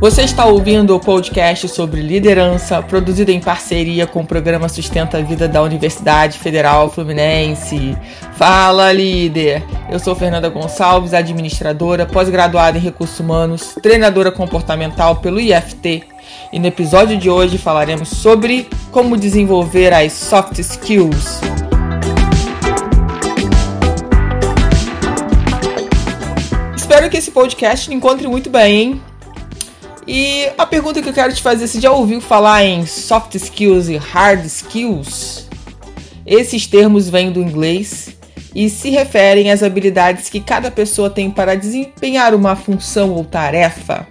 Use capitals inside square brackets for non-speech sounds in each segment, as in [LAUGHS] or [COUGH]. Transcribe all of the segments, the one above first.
Você está ouvindo o podcast sobre liderança, produzido em parceria com o programa Sustenta a Vida da Universidade Federal Fluminense. Fala, líder! Eu sou Fernanda Gonçalves, administradora, pós-graduada em recursos humanos, treinadora comportamental pelo IFT. E no episódio de hoje falaremos sobre como desenvolver as soft skills. Espero que esse podcast te encontre muito bem, hein? E a pergunta que eu quero te fazer, você já ouviu falar em soft skills e hard skills? Esses termos vêm do inglês e se referem às habilidades que cada pessoa tem para desempenhar uma função ou tarefa.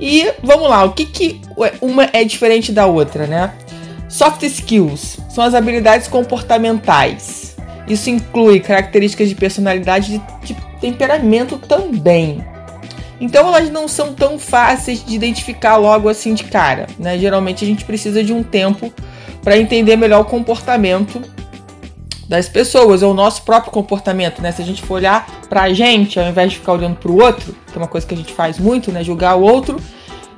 E vamos lá, o que, que uma é diferente da outra, né? Soft skills são as habilidades comportamentais. Isso inclui características de personalidade e de temperamento também. Então elas não são tão fáceis de identificar logo assim de cara, né? Geralmente a gente precisa de um tempo para entender melhor o comportamento das pessoas, ou o nosso próprio comportamento, né? Se a gente for olhar para a gente, ao invés de ficar olhando para o outro, que é uma coisa que a gente faz muito, né? Julgar o outro,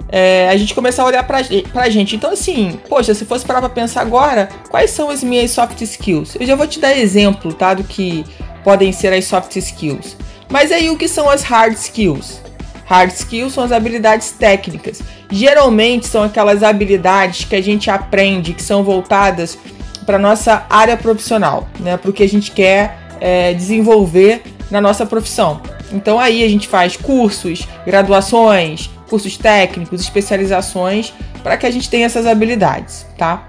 é, a gente começar a olhar para a gente. Então, assim, poxa, se fosse parar para pensar agora, quais são as minhas soft skills? Eu já vou te dar exemplo, tá? Do que podem ser as soft skills. Mas aí o que são as hard skills? Hard skills são as habilidades técnicas. Geralmente são aquelas habilidades que a gente aprende que são voltadas para nossa área profissional, né? Para o que a gente quer é, desenvolver na nossa profissão. Então aí a gente faz cursos, graduações, cursos técnicos, especializações para que a gente tenha essas habilidades, tá?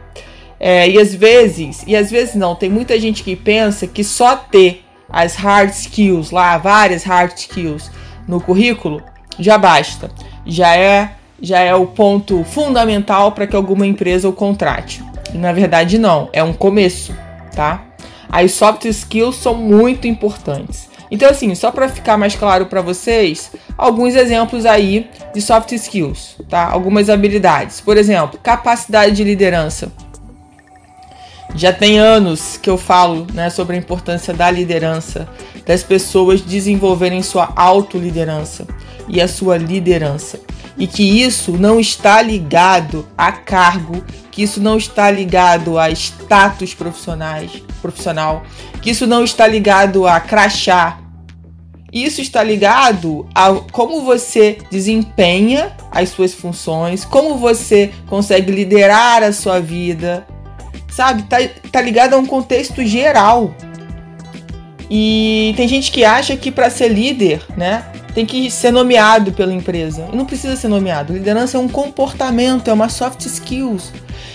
É, e às vezes, e às vezes não, tem muita gente que pensa que só ter as hard skills lá, várias hard skills no currículo, já basta. Já é já é o ponto fundamental para que alguma empresa o contrate. E na verdade não, é um começo, tá? As soft skills são muito importantes. Então assim, só para ficar mais claro para vocês, alguns exemplos aí de soft skills, tá? Algumas habilidades. Por exemplo, capacidade de liderança. Já tem anos que eu falo né, sobre a importância da liderança, das pessoas desenvolverem sua autoliderança e a sua liderança. E que isso não está ligado a cargo, que isso não está ligado a status profissionais, profissional, que isso não está ligado a crachá. Isso está ligado a como você desempenha as suas funções, como você consegue liderar a sua vida, sabe? Tá, tá ligado a um contexto geral. E tem gente que acha que para ser líder, né, tem que ser nomeado pela empresa. E não precisa ser nomeado. Liderança é um comportamento, é uma soft skills.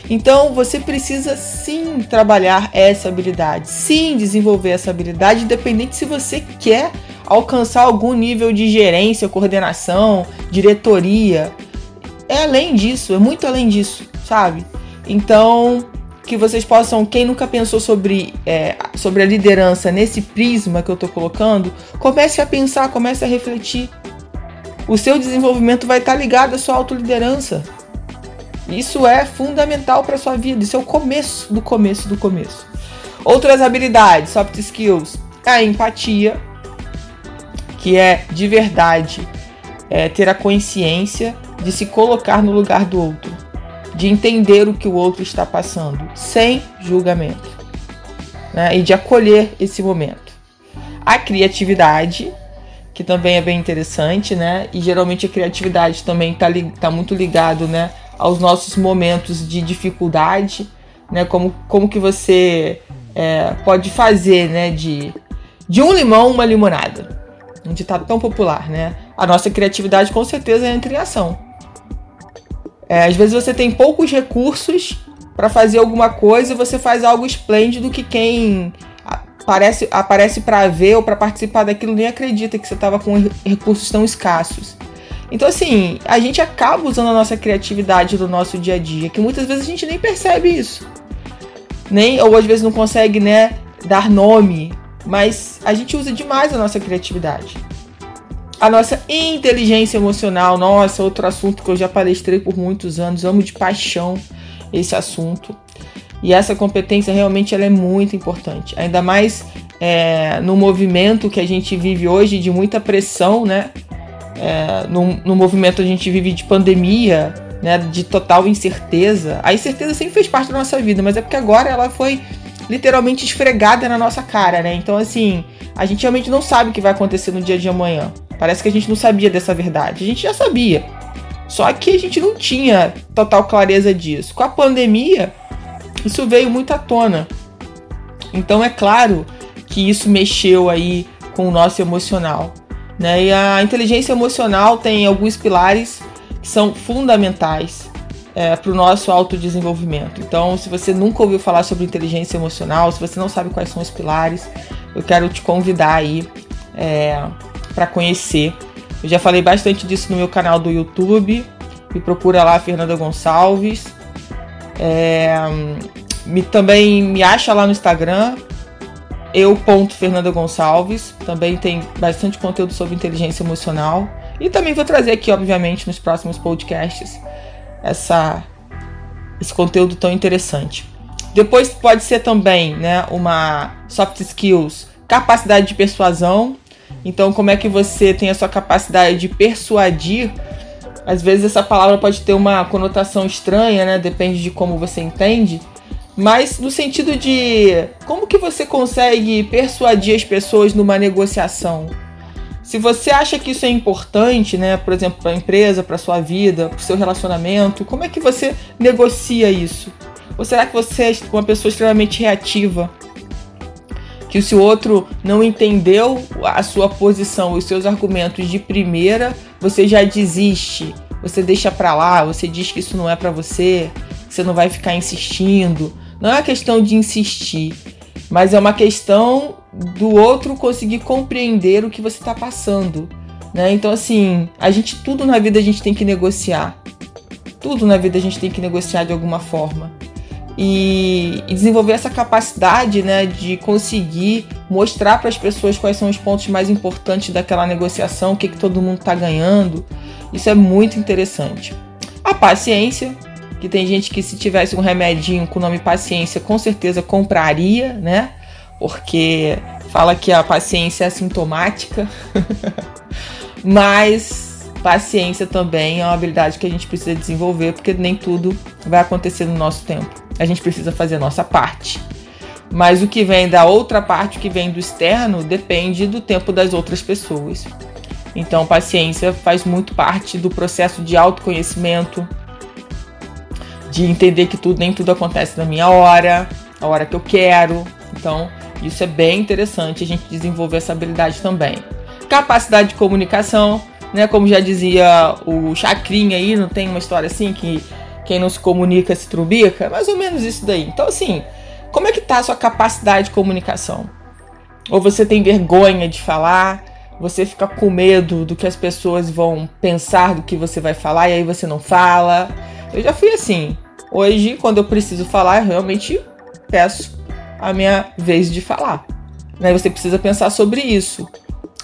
Então você precisa sim trabalhar essa habilidade, sim desenvolver essa habilidade, independente se você quer alcançar algum nível de gerência, coordenação, diretoria. É além disso, é muito além disso, sabe? Então que vocês possam, quem nunca pensou sobre, é, sobre a liderança nesse prisma que eu estou colocando, comece a pensar, comece a refletir. O seu desenvolvimento vai estar tá ligado à sua autoliderança. Isso é fundamental para sua vida. Isso é o começo do começo do começo. Outras habilidades, soft skills, a empatia, que é de verdade é, ter a consciência de se colocar no lugar do outro de entender o que o outro está passando, sem julgamento, né? e de acolher esse momento. A criatividade, que também é bem interessante, né? E geralmente a criatividade também está tá muito ligado, né, aos nossos momentos de dificuldade, né? Como, como que você é, pode fazer, né, de, de um limão uma limonada. Onde está tão popular, né? A nossa criatividade com certeza entra em ação. É, às vezes você tem poucos recursos para fazer alguma coisa e você faz algo esplêndido que quem aparece, aparece para ver ou para participar daquilo nem acredita que você estava com recursos tão escassos. Então, assim, a gente acaba usando a nossa criatividade no nosso dia a dia, que muitas vezes a gente nem percebe isso. Nem, ou às vezes não consegue, né, dar nome, mas a gente usa demais a nossa criatividade a nossa inteligência emocional. Nossa, outro assunto que eu já palestrei por muitos anos, amo de paixão esse assunto. E essa competência realmente ela é muito importante, ainda mais é, no movimento que a gente vive hoje de muita pressão, né? é, no, no movimento a gente vive de pandemia, né, de total incerteza. A incerteza sempre fez parte da nossa vida, mas é porque agora ela foi literalmente esfregada na nossa cara, né? Então, assim, a gente realmente não sabe o que vai acontecer no dia de amanhã. Parece que a gente não sabia dessa verdade. A gente já sabia. Só que a gente não tinha total clareza disso. Com a pandemia, isso veio muito à tona. Então é claro que isso mexeu aí com o nosso emocional. Né? E a inteligência emocional tem alguns pilares que são fundamentais é, para o nosso autodesenvolvimento. Então, se você nunca ouviu falar sobre inteligência emocional, se você não sabe quais são os pilares, eu quero te convidar aí é, para conhecer. Eu já falei bastante disso no meu canal do YouTube. Me procura lá, Fernanda Gonçalves. É, me, também me acha lá no Instagram, eu.fernanda Gonçalves. Também tem bastante conteúdo sobre inteligência emocional. E também vou trazer aqui, obviamente, nos próximos podcasts essa, esse conteúdo tão interessante. Depois pode ser também né, uma soft skills, capacidade de persuasão. Então, como é que você tem a sua capacidade de persuadir? Às vezes essa palavra pode ter uma conotação estranha, né? Depende de como você entende. Mas no sentido de como que você consegue persuadir as pessoas numa negociação? Se você acha que isso é importante, né, por exemplo, para a empresa, para sua vida, para o seu relacionamento, como é que você negocia isso? Ou será que você é uma pessoa extremamente reativa? Que se o outro não entendeu a sua posição, os seus argumentos de primeira, você já desiste, você deixa para lá, você diz que isso não é para você, você não vai ficar insistindo. Não é uma questão de insistir, mas é uma questão do outro conseguir compreender o que você está passando. Né? Então, assim, a gente, tudo na vida a gente tem que negociar. Tudo na vida a gente tem que negociar de alguma forma. E, e desenvolver essa capacidade né, de conseguir mostrar para as pessoas quais são os pontos mais importantes daquela negociação, o que, que todo mundo está ganhando. Isso é muito interessante. A paciência, que tem gente que se tivesse um remedinho com o nome paciência, com certeza compraria, né? porque fala que a paciência é assintomática, [LAUGHS] mas paciência também é uma habilidade que a gente precisa desenvolver, porque nem tudo vai acontecer no nosso tempo. A gente precisa fazer a nossa parte. Mas o que vem da outra parte, o que vem do externo, depende do tempo das outras pessoas. Então, paciência faz muito parte do processo de autoconhecimento, de entender que tudo nem tudo acontece na minha hora, a hora que eu quero. Então, isso é bem interessante a gente desenvolver essa habilidade também. Capacidade de comunicação, né? Como já dizia o Chacrinha aí, não tem uma história assim que quem não se comunica se trubica? Mais ou menos isso daí. Então, assim, como é que tá a sua capacidade de comunicação? Ou você tem vergonha de falar? Você fica com medo do que as pessoas vão pensar do que você vai falar e aí você não fala? Eu já fui assim. Hoje, quando eu preciso falar, eu realmente peço a minha vez de falar. Né? Você precisa pensar sobre isso.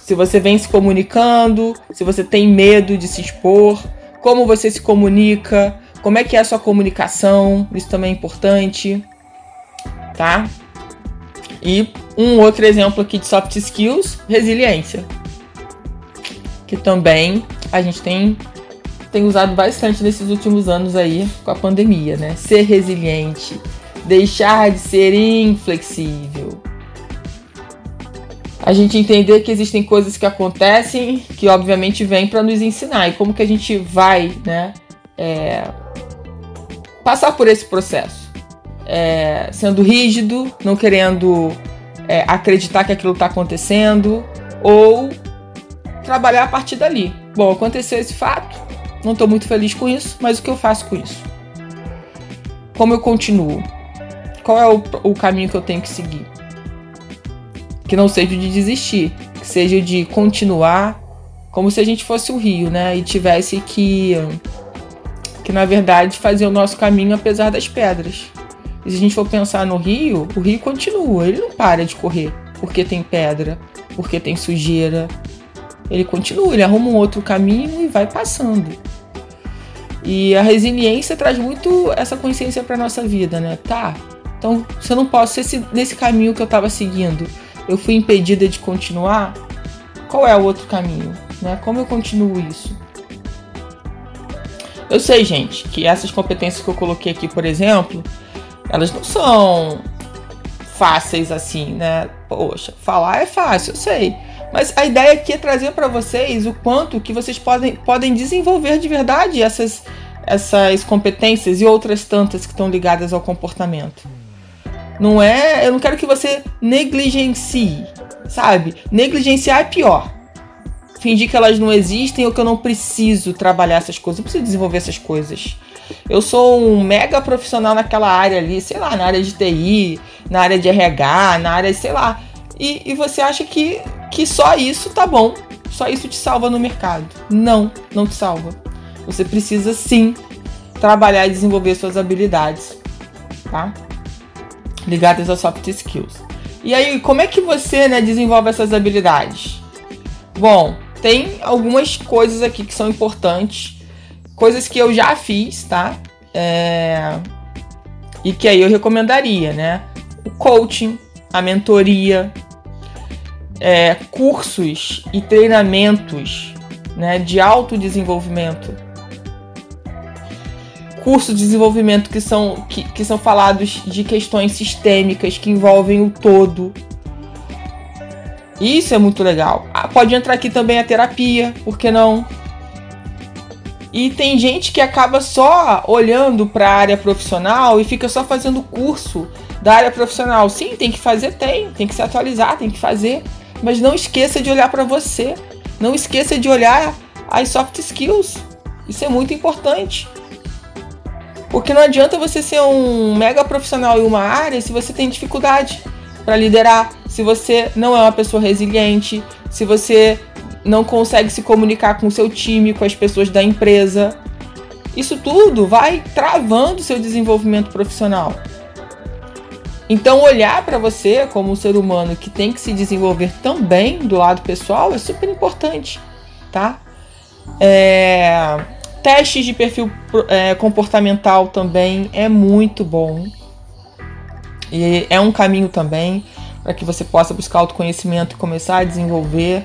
Se você vem se comunicando, se você tem medo de se expor, como você se comunica, como é que é a sua comunicação, isso também é importante, tá? E um outro exemplo aqui de soft skills, resiliência. Que também a gente tem tem usado bastante nesses últimos anos aí com a pandemia, né? Ser resiliente, deixar de ser inflexível. A gente entender que existem coisas que acontecem que obviamente vêm para nos ensinar e como que a gente vai, né, é, passar por esse processo, é, sendo rígido, não querendo é, acreditar que aquilo está acontecendo ou trabalhar a partir dali. Bom, aconteceu esse fato, não estou muito feliz com isso, mas o que eu faço com isso? Como eu continuo? qual é o, o caminho que eu tenho que seguir? Que não seja de desistir, que seja de continuar como se a gente fosse o rio, né? E tivesse que, que na verdade, fazer o nosso caminho apesar das pedras. E se a gente for pensar no rio, o rio continua, ele não para de correr porque tem pedra, porque tem sujeira. Ele continua, ele arruma um outro caminho e vai passando. E a resiliência traz muito essa consciência para nossa vida, né? Tá, então, se eu não posso, esse, nesse caminho que eu estava seguindo, eu fui impedida de continuar, qual é o outro caminho? né? Como eu continuo isso? Eu sei, gente, que essas competências que eu coloquei aqui, por exemplo, elas não são fáceis assim, né? Poxa, falar é fácil, eu sei. Mas a ideia aqui é trazer para vocês o quanto que vocês podem, podem desenvolver de verdade essas, essas competências e outras tantas que estão ligadas ao comportamento. Não é. Eu não quero que você negligencie, sabe? Negligenciar é pior. Fingir que elas não existem ou que eu não preciso trabalhar essas coisas, eu preciso desenvolver essas coisas. Eu sou um mega profissional naquela área ali, sei lá, na área de TI, na área de RH, na área, sei lá. E, e você acha que, que só isso tá bom, só isso te salva no mercado. Não, não te salva. Você precisa sim trabalhar e desenvolver suas habilidades, tá? Ligadas aos soft skills. E aí, como é que você né, desenvolve essas habilidades? Bom, tem algumas coisas aqui que são importantes, coisas que eu já fiz, tá? É... E que aí eu recomendaria, né? O coaching, a mentoria, é, cursos e treinamentos né, de autodesenvolvimento. Cursos de desenvolvimento que são, que, que são falados de questões sistêmicas que envolvem o todo. Isso é muito legal. Ah, pode entrar aqui também a terapia, por que não? E tem gente que acaba só olhando para a área profissional e fica só fazendo curso da área profissional. Sim, tem que fazer, tem, tem que se atualizar, tem que fazer. Mas não esqueça de olhar para você. Não esqueça de olhar as soft skills. Isso é muito importante. Porque não adianta você ser um mega profissional em uma área se você tem dificuldade para liderar, se você não é uma pessoa resiliente, se você não consegue se comunicar com o seu time, com as pessoas da empresa. Isso tudo vai travando seu desenvolvimento profissional. Então, olhar para você como um ser humano que tem que se desenvolver também do lado pessoal é super importante, tá? É... Testes de perfil é, comportamental também é muito bom. E é um caminho também para que você possa buscar autoconhecimento e começar a desenvolver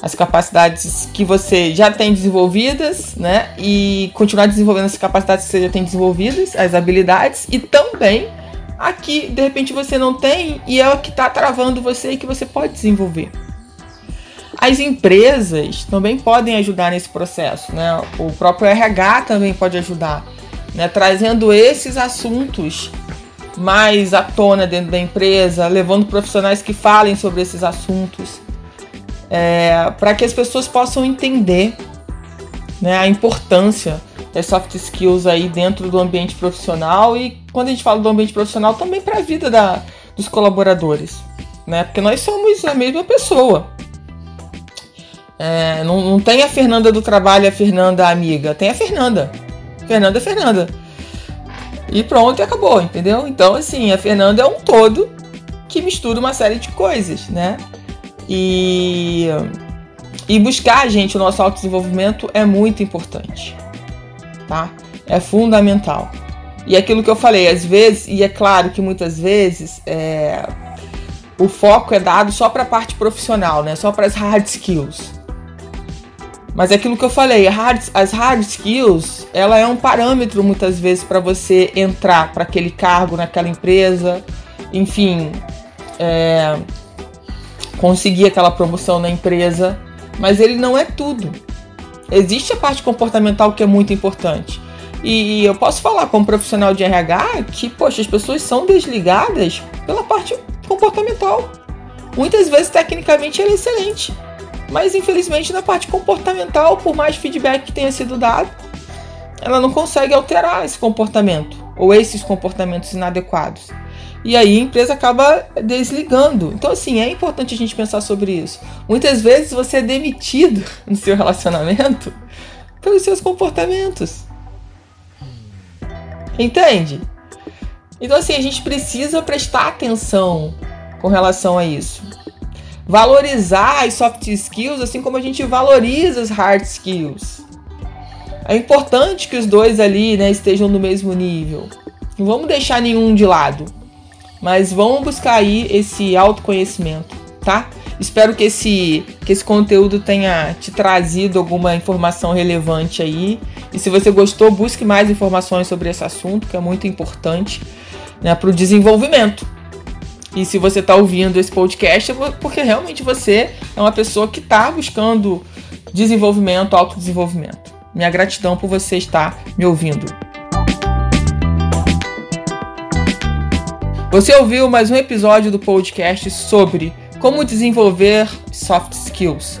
as capacidades que você já tem desenvolvidas, né? E continuar desenvolvendo as capacidades que você já tem desenvolvidas, as habilidades, e também aqui de repente você não tem e é o que está travando você e que você pode desenvolver. As empresas também podem ajudar nesse processo, né? O próprio RH também pode ajudar, né? Trazendo esses assuntos mais à tona dentro da empresa, levando profissionais que falem sobre esses assuntos, é, para que as pessoas possam entender né, a importância das soft skills aí dentro do ambiente profissional e quando a gente fala do ambiente profissional também para a vida da, dos colaboradores, né? Porque nós somos a mesma pessoa. É, não, não tem a Fernanda do trabalho a Fernanda amiga, tem a Fernanda. Fernanda é Fernanda. E pronto, acabou, entendeu? Então, assim, a Fernanda é um todo que mistura uma série de coisas, né? E, e buscar, gente, o nosso autodesenvolvimento é muito importante tá? É fundamental. E aquilo que eu falei, às vezes, e é claro que muitas vezes é, o foco é dado só para a parte profissional, né? Só para as [LAUGHS] hard skills. Mas é aquilo que eu falei, hard, as hard skills, ela é um parâmetro muitas vezes para você entrar para aquele cargo naquela empresa, enfim, é, conseguir aquela promoção na empresa, mas ele não é tudo. Existe a parte comportamental que é muito importante. E eu posso falar como profissional de RH que, poxa, as pessoas são desligadas pela parte comportamental. Muitas vezes, tecnicamente, ela é excelente. Mas, infelizmente, na parte comportamental, por mais feedback que tenha sido dado, ela não consegue alterar esse comportamento ou esses comportamentos inadequados. E aí a empresa acaba desligando. Então, assim, é importante a gente pensar sobre isso. Muitas vezes você é demitido [LAUGHS] no seu relacionamento pelos seus comportamentos. Entende? Então, assim, a gente precisa prestar atenção com relação a isso. Valorizar as soft skills assim como a gente valoriza as hard skills. É importante que os dois ali né, estejam no mesmo nível. Não vamos deixar nenhum de lado. Mas vamos buscar aí esse autoconhecimento, tá? Espero que esse, que esse conteúdo tenha te trazido alguma informação relevante aí. E se você gostou, busque mais informações sobre esse assunto, que é muito importante né, para o desenvolvimento. E se você está ouvindo esse podcast, é porque realmente você é uma pessoa que está buscando desenvolvimento, autodesenvolvimento. Minha gratidão por você estar me ouvindo. Você ouviu mais um episódio do podcast sobre como desenvolver soft skills